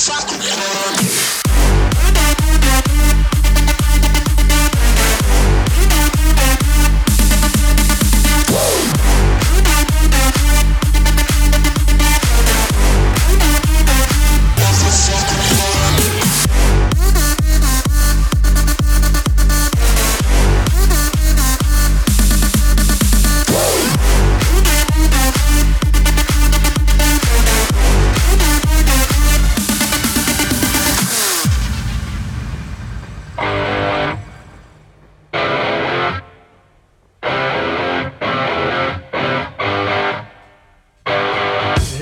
fuck.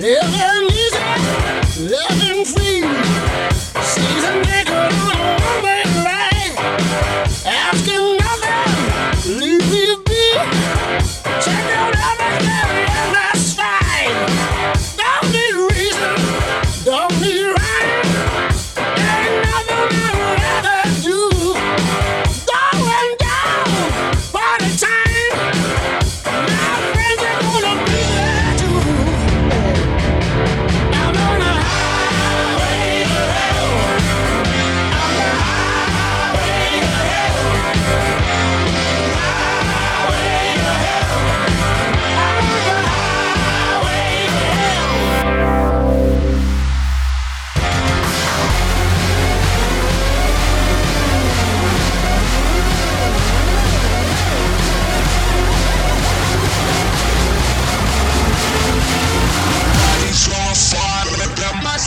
Meu Deus!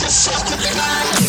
It's a sacred